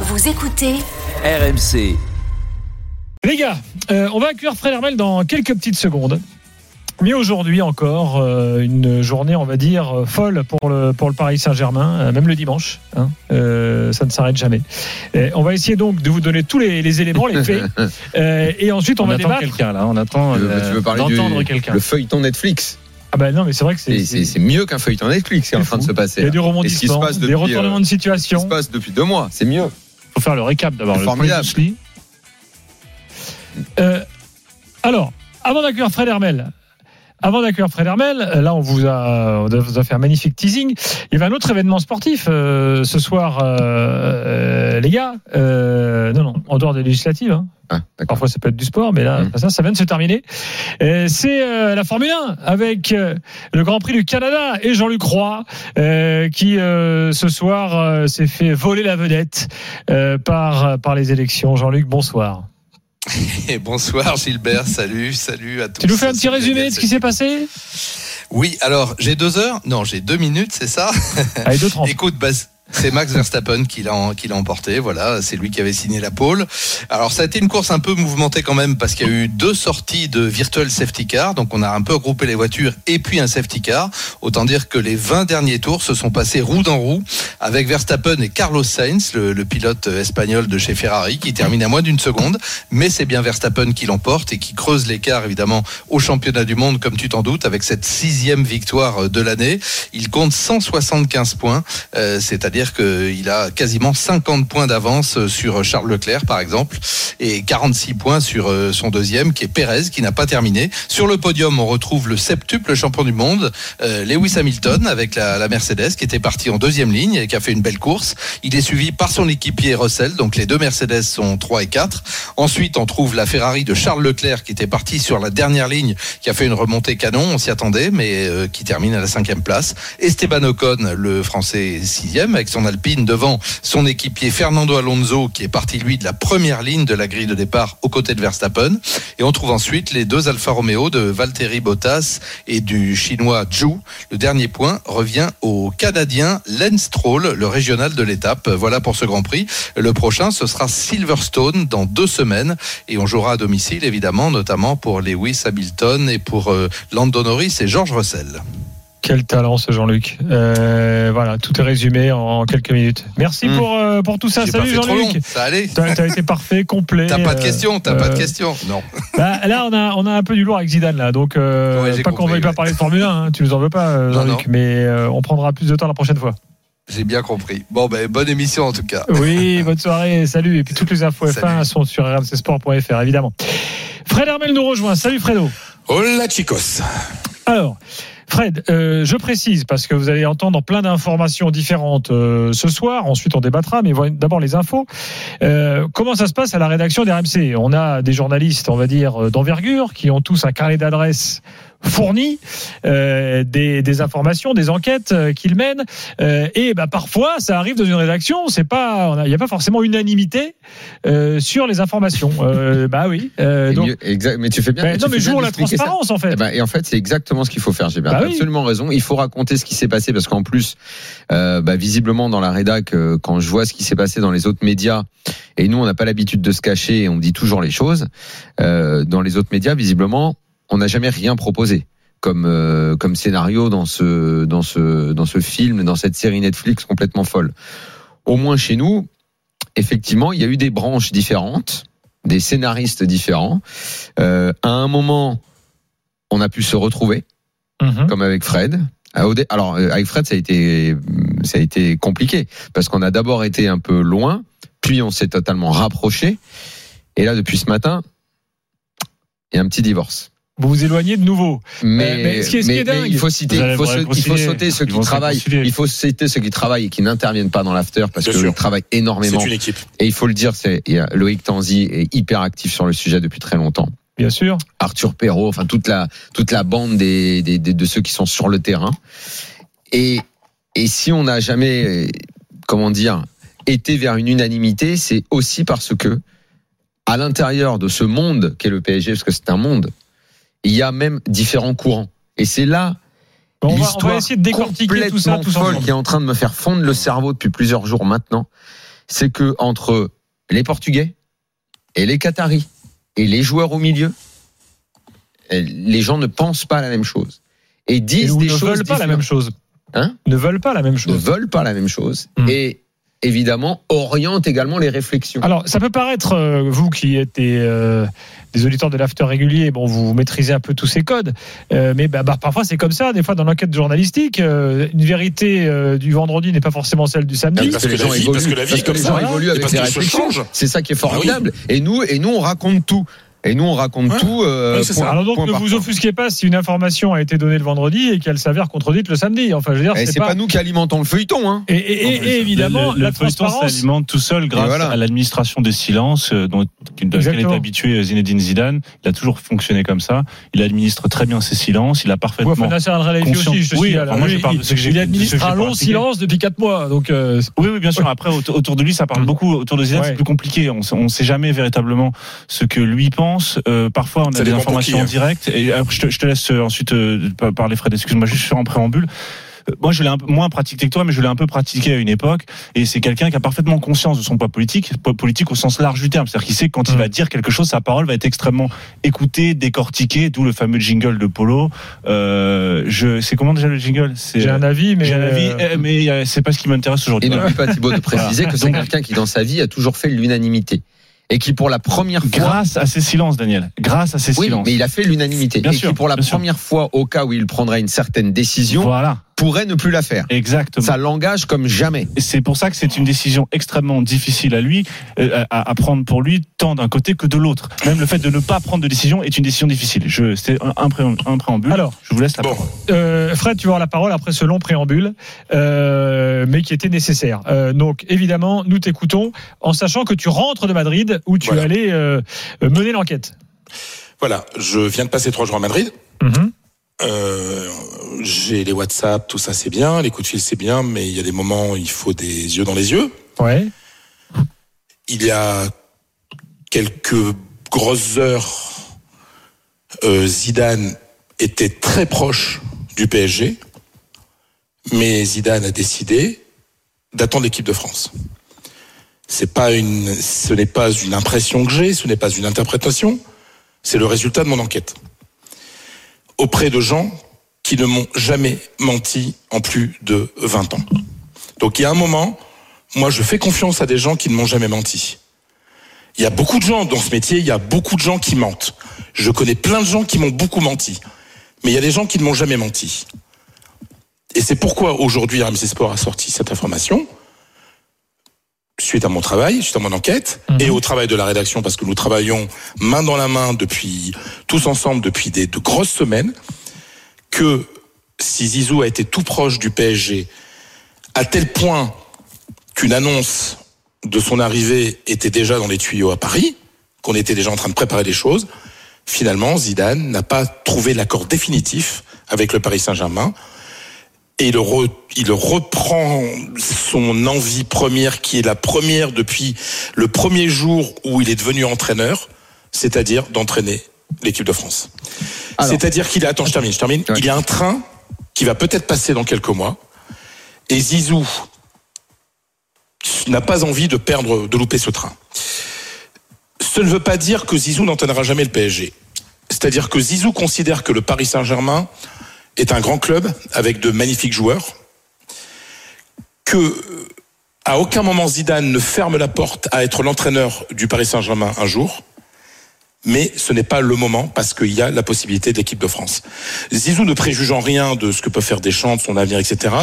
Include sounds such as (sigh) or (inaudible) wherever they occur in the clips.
Vous écoutez RMC. Les gars, euh, on va accueillir Fred Hermel dans quelques petites secondes. Mais aujourd'hui encore, euh, une journée, on va dire, euh, folle pour le, pour le Paris Saint-Germain, euh, même le dimanche. hein. Euh, ça ne s'arrête jamais. Et on va essayer donc de vous donner tous les, les éléments, les faits. (laughs) Euh, et ensuite, on, On, va attend débattre. quelqu'un là, on attend Tu veux, euh, tu veux parler d'entendre du quelqu'un. le feuilleton Netflix Ah ben non, mais c'est vrai que c'est. C'est- C'est c'est mieux qu'un feuilleton Netflix qui est en C'est train de se passer. Il y a du passe des retournements de Ce qui se situation. passe depuis deux mois, c'est mieux. Faut faire le récap d'abord. Le Formidable. Mousseline. Euh, alors, avant d'accueillir Fred Hermel, avant d'accueillir Fred Hermel, euh, là on vous a, on vous a fait un magnifique teasing. Il y avait un autre événement sportif euh, ce soir, euh, euh, les gars. Euh, non, non, en dehors des législatives. hein. Ah. Parfois ça peut être du sport, mais là, Mhm. ça, ça vient de se terminer. C'est euh, la Formule 1 avec le Grand Prix du Canada et Jean-Luc Roy euh, qui euh, ce soir s'est fait voler la vedette euh, par par les élections. Jean-Luc, bonsoir. (laughs) Et bonsoir Gilbert, salut, salut à tous. Tu nous fais un petit résumé de ce qui s'est passé? Oui, alors j'ai deux heures, non j'ai deux minutes, c'est ça? Allez, deux trente. (laughs) Écoute, bah, c'est Max Verstappen qui l'a qui l'a emporté. Voilà, c'est lui qui avait signé la pole. Alors ça a été une course un peu mouvementée quand même parce qu'il y a eu deux sorties de virtual safety car, donc on a un peu regroupé les voitures et puis un safety car. Autant dire que les 20 derniers tours se sont passés roue dans roue avec Verstappen et Carlos Sainz, le, le pilote espagnol de chez Ferrari, qui termine à moins d'une seconde. Mais c'est bien Verstappen qui l'emporte et qui creuse l'écart évidemment au championnat du monde, comme tu t'en doutes, avec cette sixième victoire de l'année. Il compte 175 points, euh, c'est-à-dire qu'il a quasiment 50 points d'avance sur Charles Leclerc, par exemple, et 46 points sur euh, son deuxième, qui est Pérez, qui n'a pas terminé. Sur le podium, on retrouve le septuple champion du monde, euh, Lewis Hamilton, avec la, Mercedes, qui était parti en deuxième ligne et qui a fait une belle course. Il est suivi par son équipier Russell, donc les deux Mercedes sont 3 et 4. Ensuite, on trouve la Ferrari de Charles Leclerc, qui était parti sur la dernière ligne, qui a fait une remontée canon, on s'y attendait, mais euh, qui termine à la cinquième place. Esteban Ocon, le français sixième, son Alpine devant son équipier Fernando Alonso, qui est parti lui de la première ligne de la grille de départ aux côtés de Verstappen. Et on trouve ensuite les deux Alfa Romeo de Valtteri Bottas et du chinois Zhu. Le dernier point revient au Canadien Lance Stroll, le régional de l'étape. Voilà pour ce Grand Prix. Le prochain, ce sera Silverstone dans deux semaines et on jouera à domicile évidemment, notamment pour Lewis Hamilton et pour euh, Lando Norris et George Russell. Quel talent ce Jean-Luc. Euh, voilà, tout est résumé en quelques minutes. Merci Mm. pour, euh, pour tout ça. Salut Jean-Luc. ça allait. T'as t'as été parfait, complet. T'as pas de euh, questions, t'as pas de questions. Non. (laughs) bah, là, on a, on a un peu du lourd avec Zidane, là. Donc, euh, Ouais, pas qu'on compris, veuille pas parler de Formule 1, hein, tu nous en veux pas, Non, Jean-Luc, non. mais euh, on prendra plus de temps la prochaine fois. J'ai bien compris. Bon, ben, bonne émission en tout cas. (laughs) Oui, bonne soirée, salut. Et puis toutes les infos F1 Salut. sont sur rmcsport.fr, évidemment. Fred Hermel nous rejoint. Salut Fredo. Hola chicos. Alors, Fred, euh, je précise parce que vous allez entendre plein d'informations différentes euh, ce soir. Ensuite, on débattra, mais d'abord les infos. Euh, comment ça se passe à la rédaction d'RMC On a des journalistes, on va dire, euh, d'envergure, qui ont tous un carnet d'adresses fourni, euh, des, des informations, des enquêtes euh, qu'ils mènent. Euh, et bah, parfois, ça arrive dans une rédaction, c'est pas, il n'y a pas forcément unanimité euh, sur les informations. Euh, (laughs) bah oui. euh, donc, mieux- exact- mais tu fais bien. bah, tu non, mais jouons la ça. transparence en fait. Eh ben, et en fait, c'est exactement ce qu'il faut faire. Bien Bah oui. absolument raison. Il faut raconter ce qui s'est passé parce qu'en plus, euh, bah, visiblement dans la rédac, euh, quand je vois ce qui s'est passé dans les autres médias, et nous on n'a pas l'habitude de se cacher, et on dit toujours les choses. euh, dans les autres médias, visiblement, on n'a jamais rien proposé comme comme scénario dans ce dans ce dans ce film, dans cette série Netflix complètement folle. Au moins chez nous, effectivement, il y a eu des branches différentes, des scénaristes différents. À un moment, on a pu se retrouver Mhm. comme avec Fred. Alors euh, avec Fred, ça a été ça a été compliqué parce qu'on a d'abord été un peu loin, puis on s'est totalement rapproché. Et là, depuis ce matin, il y a un petit divorce. Vous vous éloignez de nouveau. Mais, mais ce qui est- ce qui est mais dingue- il faut citer, il faut, vous se- il faut réconcilier. sauter ceux Ils qui travaillent. Il faut citer ceux qui travaillent et qui n'interviennent pas dans l'after parce Bien qu'ils sûr. travaillent énormément. C'est une équipe. Et il faut le dire, c'est il y a Loïc Tanzi est hyper actif sur le sujet depuis très longtemps. Bien sûr. Arthur Perrault, enfin toute la toute la bande des, des- des- de ceux qui sont sur le terrain. Et et si on n'a jamais comment dire été vers une unanimité, c'est aussi parce que à l'intérieur de ce monde qu'est le PSG, parce que c'est un monde, il y a même différents courants. Et c'est là Bon, on, on l'histoire va essayer de décortiquer tout ça complètement tous folle qui est en train de me faire fondre le cerveau depuis plusieurs jours maintenant. c'est que entre les Portugais et les Qataris et les joueurs au milieu, euh, les gens ne pensent pas la même chose. Et Et disent ou des ne choses veulent pas la même chose. Hein? Ne veulent pas la même ne chose. veulent pas la même chose. Et évidemment orientent également les réflexions. Alors, ça peut paraître, euh, vous qui êtes des, euh, des auditeurs de l'after régulier, bon, vous maîtrisez un peu tous ces codes, euh, mais bah, bah, parfois c'est comme ça. Des fois, dans l'enquête journalistique, euh, une vérité euh, du vendredi n'est pas forcément celle du samedi. parce que la vie- parce que la vie parce que comme les gens évoluent avec les réflexions. C'est ça qui est Ah oui. formidable. Et nous, et nous, on raconte tout. Et nous, on raconte Ouais. tout. euh, Oui, c'est point- ça. Alors donc, point ne vous offusquez pas si une information a été donnée le vendredi et qu'elle s'avère contredite le samedi. Enfin, je veux dire, c'est pas... nous qui alimentons le feuilleton. Hein. Et, et- et- et évidemment, le, le la feuilleton transparence. s'alimente tout seul grâce voilà. à l'administration des silences euh, dont laquelle est habitué Zinedine Zidane. Il a toujours fonctionné comme ça. Il administre très bien ses silences. Il a Ouais, parfaitement. enfin, conscient- aussi, je te Oui, enfin, moi, je parle de ce que j'ai- il administre un long silence depuis 4 mois. Donc, euh, Oui, oui, bien sûr. Après, autour de lui, ça parle Mm. beaucoup. Autour de Zidane, Ouais. c'est plus compliqué. On ne sait jamais véritablement ce que lui pense. Euh, parfois, on a Ça des informations qui, en hein. direct. Et après, je te, je te laisse euh, ensuite euh, par- parler, Fred. Excuse-moi, juste faire en préambule. Euh, Moi, je l'ai un peu moins pratiqué que toi, mais je l'ai un peu pratiqué à une époque. Et c'est quelqu'un qui a parfaitement conscience de son poids politique, poids politique au sens large du terme. C'est-à-dire qu'il sait que quand il Mm. va dire quelque chose, sa parole va être extrêmement écoutée, décortiquée. D'où le fameux jingle de Polo. Euh, je, c'est comment déjà le jingle? C'est j'ai un avis, mais. j'ai un avis, euh, mais euh, c'est pas ce qui m'intéresse aujourd'hui. Et n'oublie pas Thibaut de (laughs) préciser Voilà. que c'est quelqu'un qui dans sa vie a toujours fait l'unanimité et qui pour la première fois Grâce à ces silences, Daniel. Grâce à ces oui, silences. mais il a fait l'unanimité Bien et sûr, qui pour la sûr. première fois au cas où il prendrait une certaine décision Voilà, pourrait ne plus la faire. exactement. Ça l'engage comme jamais. C'est pour ça que c'est une décision extrêmement difficile à lui, euh, à, à prendre pour lui, tant d'un côté que de l'autre. Même le fait de ne pas prendre de décision est une décision difficile. Je, c'est un, un pré- un préambule. Alors, je vous laisse la Bon. parole. Euh, Fred, tu vas avoir la parole après ce long préambule, euh, mais qui était nécessaire. Euh, donc, évidemment, nous t'écoutons en sachant que tu rentres de Madrid où tu Voilà. allais euh, mener l'enquête. Voilà, je viens de passer trois jours à Madrid. Mhm. Euh, j'ai les WhatsApp, tout ça c'est bien, les coups de fil c'est bien, mais il y a des moments où il faut des yeux dans les yeux. Ouais. Il y a quelques grosses heures, euh, Zidane était très proche du PSG, mais Zidane a décidé d'attendre l'équipe de France. C'est pas une, ce n'est pas une impression que j'ai, ce n'est pas une interprétation, c'est le résultat de mon enquête. Auprès de gens qui ne m'ont jamais menti en plus de 20 ans. Donc il y a un moment, moi je fais confiance à des gens qui ne m'ont jamais menti. Il y a beaucoup de gens dans ce métier, il y a beaucoup de gens qui mentent. Je connais plein de gens qui m'ont beaucoup menti. Mais il y a des gens qui ne m'ont jamais menti. Et c'est pourquoi aujourd'hui RMC Sport a sorti cette information suite à mon travail, suite à mon enquête, Mhm. et au travail de la rédaction, parce que nous travaillons main dans la main depuis tous ensemble depuis des, de grosses semaines, que si Zizou a été tout proche du PSG, à tel point qu'une annonce de son arrivée était déjà dans les tuyaux à Paris, qu'on était déjà en train de préparer des choses, finalement Zidane n'a pas trouvé l'accord définitif avec le Paris Saint-Germain et il, re- il reprend son envie première qui est la première depuis le premier jour où il est devenu entraîneur, c'est-à-dire d'entraîner l'équipe de France. C'est-à-dire qu'il a, attends, je termine, je termine. Ouais. Il y a un train qui va peut-être passer dans quelques mois et Zizou n'a pas envie de perdre, de louper ce train. Ce ne veut pas dire que Zizou n'entraînera jamais le PSG. C'est-à-dire que Zizou considère que le Paris Saint-Germain est un grand club avec de magnifiques joueurs, que à aucun moment Zidane ne ferme la porte à être l'entraîneur du Paris Saint-Germain un jour, mais ce n'est pas le moment parce qu'il y a la possibilité d'équipe de France. Zizou ne préjuge en rien de ce que peut faire Deschamps, de son avenir, etc.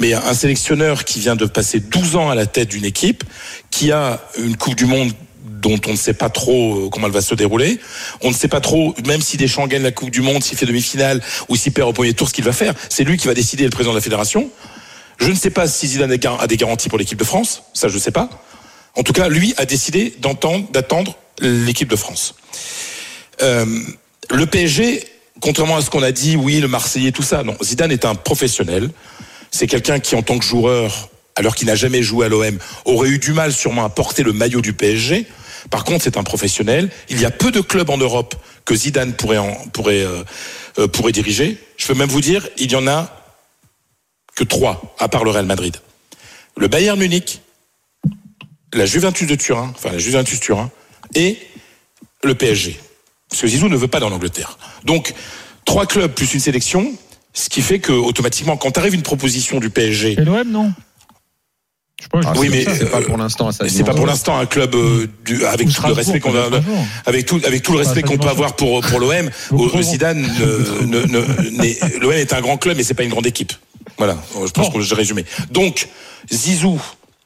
Mais un sélectionneur qui vient de passer 12 ans à la tête d'une équipe, qui a une Coupe du Monde dont on ne sait pas trop euh, comment elle va se dérouler. On ne sait pas trop, même si Deschamps gagne la Coupe du Monde, s'il fait demi-finale ou s'il perd au premier tour, ce qu'il va faire. C'est lui qui va décider, le président de la fédération. Je ne sais pas si Zidane a des garanties pour l'équipe de France. Ça, je ne sais pas. En tout cas, lui a décidé d'attendre l'équipe de France. Euh, le PSG, contrairement à ce qu'on a dit, oui, le Marseillais, tout ça, non. Zidane est un professionnel. C'est quelqu'un qui, en tant que joueur, alors qu'il n'a jamais joué à l'OM, aurait eu du mal sûrement à porter le maillot du PSG. Par contre, c'est un professionnel. Il y a peu de clubs en Europe que Zidane euh, euh, pourrait diriger. Je peux même vous dire, il y en a que trois, à part le Real Madrid. Le Bayern Munich, la Juventus de Turin, enfin la Juventus Turin, et le PSG. Parce que Zizou ne veut pas dans l'Angleterre. Donc, trois clubs plus une sélection, ce qui fait que automatiquement, quand arrive une proposition du PSG, l'OM, non? Pas, je Ah, oui, mais ça. c'est pas euh, pour l'instant c'est pas pour l'instant un club euh, du- avec Ou tout le respect qu'on avec tout avec tout le respect qu'on peut avoir pour pour l'OM. (laughs) Euh. Zidane, l'OM est un grand club, mais c'est pas une grande équipe. Voilà, je pense Bon. que j'ai résumé. Donc Zizou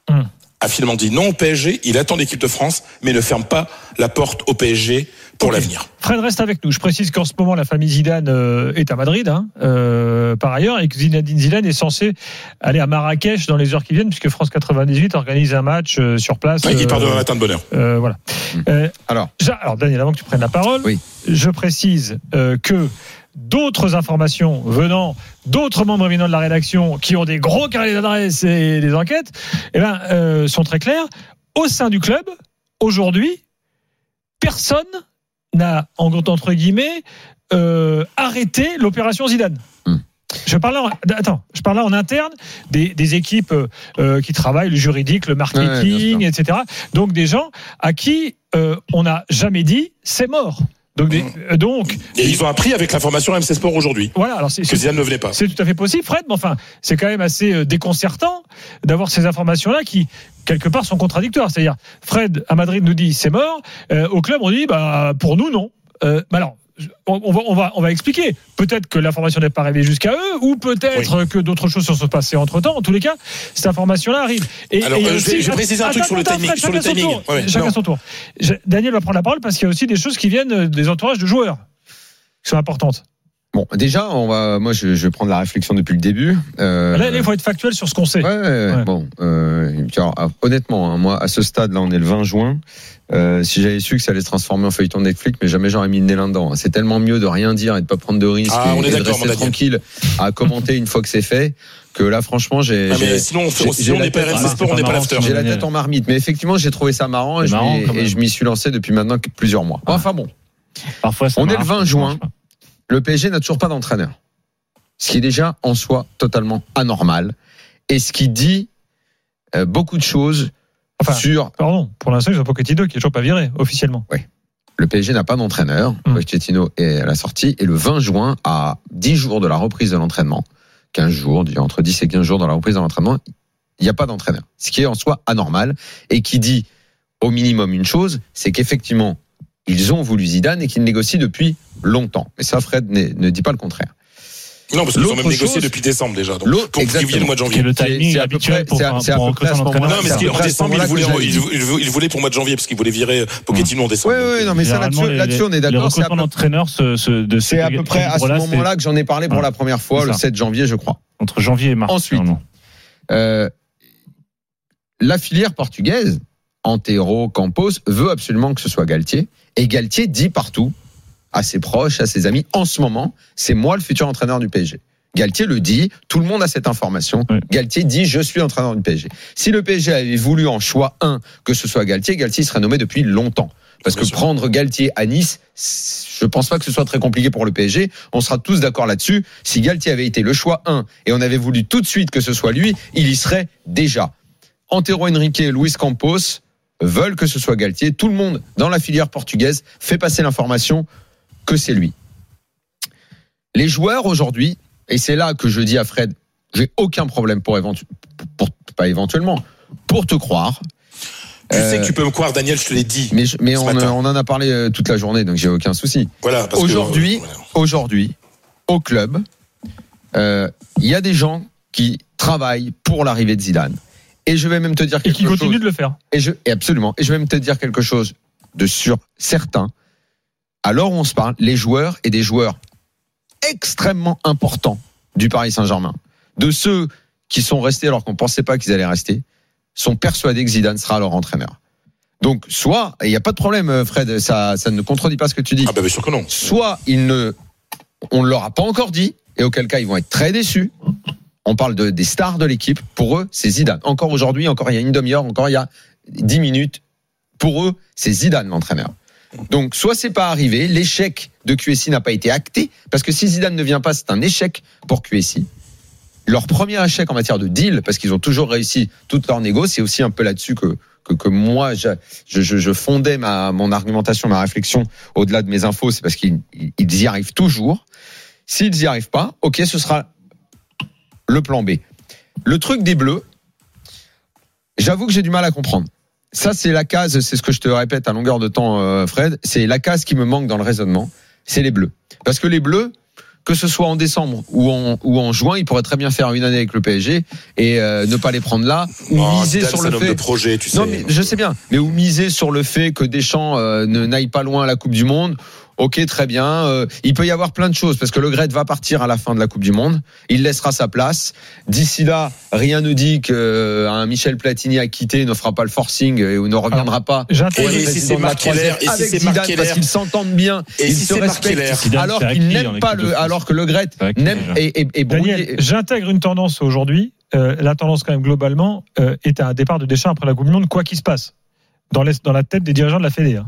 Hum. A finalement dit non au PSG. Il attend l'équipe de France, mais ne ferme pas la porte au PSG pour l'avenir. Fred reste avec nous. Je précise qu'en ce moment, la famille Zidane euh, est à Madrid, hein, euh, par ailleurs, et que Zinedine Zidane est censé aller à Marrakech dans les heures qui viennent, puisque France 98 organise un match euh, sur place. Ouais, il part demain matin de bonne heure. euh, voilà. Euh, Alors. Alors, Daniel, avant que tu prennes la parole, Oui. je précise euh, que d'autres informations venant d'autres membres éminents de la rédaction qui ont des gros carrés d'adresse et des enquêtes, eh ben, euh, sont très claires. Au sein du club, aujourd'hui, personne n'a, en- entre guillemets, euh, arrêté l'opération Zidane. Hmm. Je parlais, en, attends, je parlais en interne des, des équipes euh, qui travaillent le juridique, le marketing, etc. Donc des gens à qui euh, on n'a jamais dit c'est mort. Donc, des- euh, donc Et ils ont appris avec l'information MC Sport aujourd'hui voilà. Alors c'est que Zidane ne venait pas. c'est tout à fait possible, Fred, mais enfin, c'est quand même assez euh, déconcertant d'avoir ces informations-là qui, quelque part, sont contradictoires. C'est-à-dire, Fred, à Madrid, nous dit c'est mort. Euh, au club, on dit, bah, pour nous, non. Euh, bah alors, on, va, on, va, on va expliquer. Peut-être que l'information n'est pas arrivée jusqu'à eux, ou peut-être que d'autres choses se sont passées entre temps. En tous les cas, cette information-là arrive. Et, Alors, et euh, je aussi- je vais préciser un truc sur le timing- sur le timing. tour. Ouais, chacun non. son tour. Daniel va prendre la parole parce qu'il y a aussi des choses qui viennent des entourages de joueurs qui sont importantes. Bon, déjà, on va. Moi, je, je vais prendre la réflexion depuis le début. Euh, Là, il faut être factuel sur ce qu'on sait. Ouais, ouais, bon. Euh, alors, ah, honnêtement, hein, moi, à ce stade-là, on est le 20 juin. Euh, si j'avais su que ça allait se transformer en feuilleton Netflix, mais jamais j'aurais mis le nez là-dedans. C'est tellement mieux de rien dire et de pas prendre de risques Ah, et, on est et de rester tranquille à commenter une fois que c'est fait. Que là, franchement, j'ai. Ah, sinon, on fait- j'ai- si j'ai on la n'est pas RMC Sport, on n'est pas l'after. J'ai la tête en marmite, mais effectivement, j'ai trouvé ça marrant et je, marrant, m'y- je suis lancé depuis maintenant plusieurs mois. Enfin bon, Parfois, ça On est le 20 ça juin. Le PSG n'a toujours pas d'entraîneur. Ce qui est déjà en soi totalement anormal et ce qui dit euh, beaucoup de choses Enfin, sur Pardon, pour l'instant, ils ont Pochettino qui est toujours pas viré officiellement. le PSG n'a pas d'entraîneur. Mm. Pochettino est à la sortie et le 20 juin, à 10 jours de la reprise de l'entraînement, 15 jours, entre 10 et 15 jours dans la reprise de l'entraînement, il n'y a pas d'entraîneur. Ce qui est en soi anormal et qui dit au minimum une chose, c'est qu'effectivement, ils ont voulu Zidane et qu'ils négocient depuis longtemps. Et ça, Fred ne, ne dit pas le contraire. Non, parce qu'ils ont L'autre même négocié chose- depuis décembre déjà. Donc, L'autre- pour privilégier le mois de janvier. C'est- à peu habituel près- c'est à- peu près à ce moment-là. Non, mais ce en décembre, il moment-là voulait, que il, voulait- il voulait pour le mois de janvier, parce qu'il voulait virer Pochettino en décembre. Oui, oui, non, mais ça là-dessus, on est d'accord. C'est à peu- C'est à peu près à ce moment-là que j'en ai parlé pour la première fois, le ça. 7 janvier, je crois. Entre janvier et mars. Ensuite. Euh, la filière portugaise, Antero, Campos, veut absolument que ce soit Galtier. Et Galtier dit partout, à ses proches, à ses amis, en ce moment, c'est moi le futur entraîneur du PSG. Galtier le dit, tout le monde a cette information. Oui. Galtier dit, je suis entraîneur du PSG. Si le PSG avait voulu en choix 1 que ce soit Galtier, Galtier serait nommé depuis longtemps. Parce Bien que sûr. prendre Galtier à Nice, je pense pas que ce soit très compliqué pour le PSG. On sera tous d'accord là-dessus. Si Galtier avait été le choix 1 et on avait voulu tout de suite que ce soit lui, il y serait déjà. Antero Henrique Luis Campos veulent que ce soit Galtier. Tout le monde dans la filière portugaise fait passer l'information que c'est lui. Les joueurs aujourd'hui, et c'est là que je dis à Fred, j'ai aucun problème pour, éventu- pour pas éventuellement, pour te croire. Tu sais Euh, que tu peux me croire, Daniel, je te l'ai dit. Mais, je- mais ce on, en a parlé euh, toute la journée, donc j'ai aucun souci. Voilà, Aujourd'hui, euh, voilà. aujourd'hui, au club, euh, il y a des gens qui travaillent pour l'arrivée de Zidane. Et je vais même te dire Et quelque qui chose. continue de le faire. Et je, et absolument. Et je vais même te dire quelque chose de sûr, certain. Alors on se parle, les joueurs et des joueurs extrêmement importants du Paris Saint-Germain, de ceux qui sont restés alors qu'on pensait pas qu'ils allaient rester, sont persuadés que Zidane sera leur entraîneur. Donc, soit, et il n'y a pas de problème, euh, Fred, ça, ça ne contredit pas ce que tu dis. Ah, bah, bien sûr que non. Soit ils ne, on ne leur a pas encore dit, et auquel cas ils vont être très déçus. On parle de, des stars de l'équipe. Pour eux, c'est Zidane. Encore aujourd'hui, encore il y a une demi-heure, encore il y a dix minutes. Pour eux, c'est Zidane l'entraîneur. Donc, soit c'est pas arrivé, l'échec de QSI n'a pas été acté, parce que si Zidane ne vient pas, c'est un échec pour QSI. Leur premier échec en matière de deal, parce qu'ils ont toujours réussi toute leur négo, c'est aussi un peu là-dessus que, que, que moi je, fondais ma mon argumentation, ma réflexion au-delà de mes infos, c'est parce qu'ils ils y arrivent toujours. S'ils y arrivent pas, ok, ce sera le plan B. Le truc des Bleus, j'avoue que j'ai du mal à comprendre. Ça, c'est la case, c'est ce que je te répète à longueur de temps, euh, Fred. C'est la case qui me manque dans le raisonnement. C'est les Bleus. Parce que les Bleus, que ce soit en décembre ou en, ou en juin, ils pourraient très bien faire une année avec le PSG et euh, ne pas les prendre là ou Oh, miser sur le fait. de projet, tu sais. Non, mais je sais bien. Mais ou miser sur le fait que Deschamps euh, ne n'aille pas loin à la Coupe du Monde. Ok, très bien. Euh, il peut y avoir plein de choses parce que le Gret va partir à la fin de la Coupe du Monde. Il laissera sa place. D'ici là, rien ne dit qu'un Michel Platini à quitter ne fera pas le forcing et ou ne reviendra pas. Être Et si c'est Marc Keller, troisième et si avec c'est Zidane Marc parce Keller. qu'ils s'entendent bien, Et ils si se c'est Marc Keller. respectent, Zidane, alors c'est qu'ils acquis en n'aiment équipe pas de le, France. alors que le Gret C'est acquis, n'aime déjà. et, et, et Daniel, brouillé- j'intègre une tendance aujourd'hui. Euh, la tendance, quand même, globalement, euh, est à un départ de Deschamps après la Coupe du Monde, quoi qu'il se passe. Dans, les- dans la tête des dirigeants de la Fédé. hein.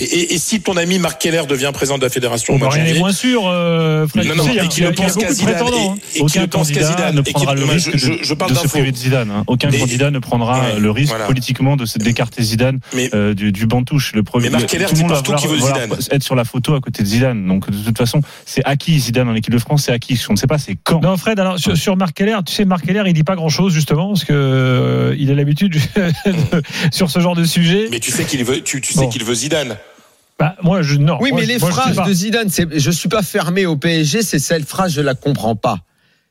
Et, et- et si ton ami Marc Keller devient président de la fédération de rien n'est janvier, moins sûr, euh, Fred. non, non, sais, il y a- et il y a pense qu'à Zidane, hein. et, et Aucun ne pense qu'à candidat Zidane, ne et prendra le risque je, je- parle de se priver de Zidane. hein. Aucun Mais- candidat ne prendra Ouais, le risque voilà. politiquement de se d'écarter Zidane Mais- euh, du, du banc touche. Le premier, Mais Marc le- Keller tout le dit monde va partout qu'il veut Zidane. être sur la photo à côté de Zidane. Donc de toute façon, c'est acquis Zidane en équipe de France, c'est acquis. On ne sait pas c'est quand. Non, Fred, alors sur, sur Marc Keller, tu sais, Marc Keller, il dit pas grand chose justement, parce que euh, il a l'habitude (laughs) de- sur ce genre de sujet. Mais tu sais qu'il veut, tu, tu Bon. sais qu'il veut Zidane. Bah, moi, je non. Oui, Moi, mais je- les moi, phrases de Zidane, c'est je suis pas fermé au PSG, c'est cette phrase, je la comprends pas.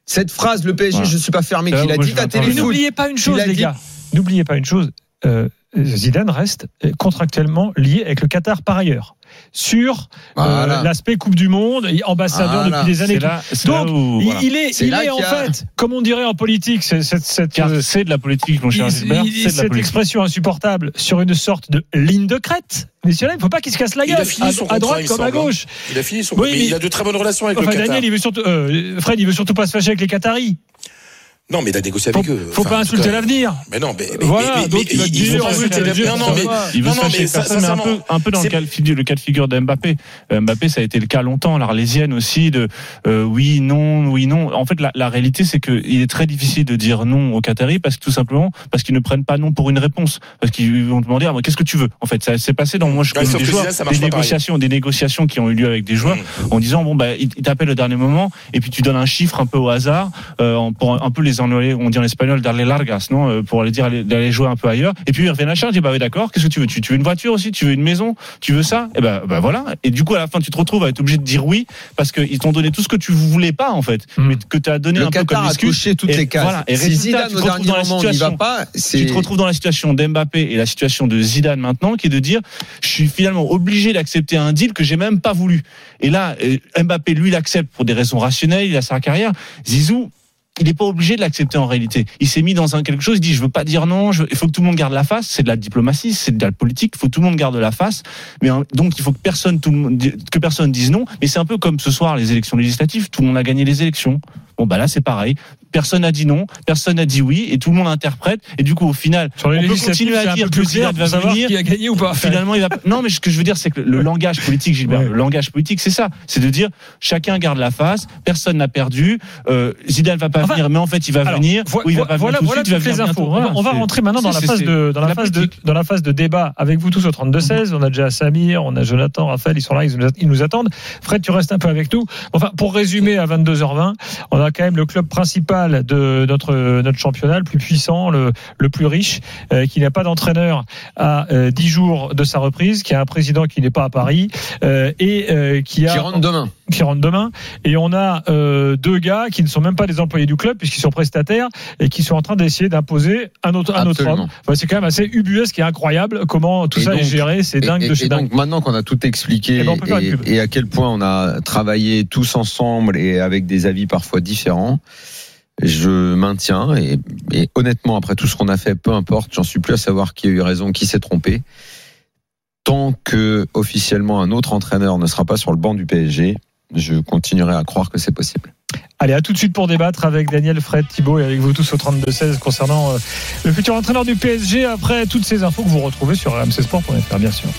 Cette phrase, le PSG, Voilà. je suis pas fermé, qu'il a moi, dit Mais Téléfoot. n'oubliez pas une chose, a les dit- gars. N'oubliez pas une chose. euh, Zidane reste euh, contractuellement lié avec le Qatar par ailleurs sur euh, Voilà. l'aspect Coupe du Monde, ambassadeur Voilà. depuis des années. Là, Donc, où il, voilà. il est, il là est en a- fait, comme on dirait en politique, c'est- cette, euh, c'est de la politique, mon cher il- Gilbert. cette politique. expression insupportable sur une sorte de ligne de crête. Messieurs, là, il ne faut pas qu'il se casse la Il a gueule, fini à, à droite comme à semble, hein. gauche. Il a fini son. Oui, mais mais- il a de très bonnes relations avec Enfin, le Qatar. Daniel, il veut surtout, euh, Fred, il veut surtout pas se fâcher avec les Qataris. Non, mais il a négocié Faut, avec eux. faut Enfin, pas insulter l'avenir. Mais non, mais, mais- Voilà, mais- mais- donc mais il il faut pas insulter t'as la- dit, Non, non, ça mais. Il veut non, mais avec personne, mais un peu, un peu dans le cas, le cas de figure de Mbappé. Euh, Mbappé, ça a été le cas longtemps, l'Arlésienne aussi, de euh, oui, non, oui, non. En fait, la, la réalité, c'est que il est très difficile de dire non aux Qataris parce que tout simplement, parce qu'ils ne prennent pas non pour une réponse. Parce qu'ils vont demander, ah, qu'est-ce que tu veux? En fait, ça s'est passé dans, moi, je Ouais, connais des joueurs, ça des pas pareil. négociations, des négociations qui ont eu lieu avec des joueurs Mmh. en disant, bon, bah, ils t'appellent au dernier moment et puis tu donnes un chiffre un peu au hasard, euh, en- pour un peu les on dit en espagnol, darle largas, non? Euh, Pour aller dire, aller- d'aller jouer un peu ailleurs. Et puis ils reviennent à charge, ils disent, bah oui, d'accord, qu'est-ce que tu veux? Tu, tu veux une voiture aussi? Tu veux une maison? Tu veux ça? Et ben, bah, voilà. Et du coup, à la fin, tu te retrouves à être obligé de dire oui parce qu'ils t'ont donné tout ce que tu voulais pas, en fait. Mm. Mais que tu as donné Le un peu Qatar comme a excuse. toutes Et les cases. voilà. Et si résultat, Zidane tu te retrouves dans la situation. pas, Tu te retrouves dans la situation d'Mbappé et la situation de Zidane maintenant, qui est de dire, je suis finalement obligé d'accepter un deal que j'ai même pas voulu. Et là, euh, Mbappé, lui, l'accepte pour des raisons rationnelles, il a sa carrière. Zizou, il n'est pas obligé de l'accepter en réalité. Il s'est mis dans un quelque chose, il dit, je veux pas dire non, il faut que tout le monde garde la face, c'est de la diplomatie, c'est de la politique, il faut que tout le monde garde la face. Mais hein, donc, il faut que personne, que personne dise non. Mais c'est un peu comme ce soir, les élections législatives, tout le monde a gagné les élections. Bon, bah là, c'est pareil. Personne n'a dit non, personne n'a dit oui, et tout le monde interprète. Et du coup, au final, Sur on peut continuer à dire que Zidane va venir. qui a gagné ou pas. Finalement, il va. Non, mais ce que je veux dire, c'est que le langage politique, Gilbert, Ouais. le langage politique, c'est ça. C'est de dire chacun garde la face, personne n'a perdu. Euh, Zidane va pas Enfin, venir, mais en fait, il va Alors, venir. vo- ou il va vo- pas voilà, venir tout voilà suite, il va toutes les infos. On va- Voilà, on va c'est- rentrer maintenant dans la phase de dans la la phase de dans la phase de débat avec vous tous au 32 16. On a déjà Samir, on a Jonathan, Raphaël, ils sont là, ils nous attendent. Fred, tu restes un peu avec nous. Enfin, pour résumer à 22h20, on a quand même le club principal de notre notre championnat, le plus puissant, le le plus riche, euh, qui n'a pas d'entraîneur à euh, 10 jours de sa reprise, qui a un président qui n'est pas à Paris euh, et euh, qui a qui rentre demain. qui rentrent demain. Et on a deux gars qui ne sont même pas des employés du club puisqu'ils sont prestataires et qui sont en train d'essayer d'imposer un autre, un autre homme. Enfin, c'est quand même assez ubuesque et incroyable comment tout Et ça donc- est géré. C'est dingue et, de chez et dingue. donc maintenant qu'on a tout expliqué Eh ben, et à quel point on a travaillé tous ensemble et avec des avis parfois différents, je maintiens et, honnêtement après tout ce qu'on a fait, peu importe, j'en suis plus à savoir qui a eu raison, qui s'est trompé. Tant que officiellement un autre entraîneur ne sera pas sur le banc du PSG, je continuerai à croire que c'est possible. Allez, à tout de suite pour débattre avec Daniel, Fred, Thibault et avec vous tous au 32-16 concernant euh, le futur entraîneur du PSG après toutes ces infos que vous retrouvez sur rmcsport.fr, bien sûr.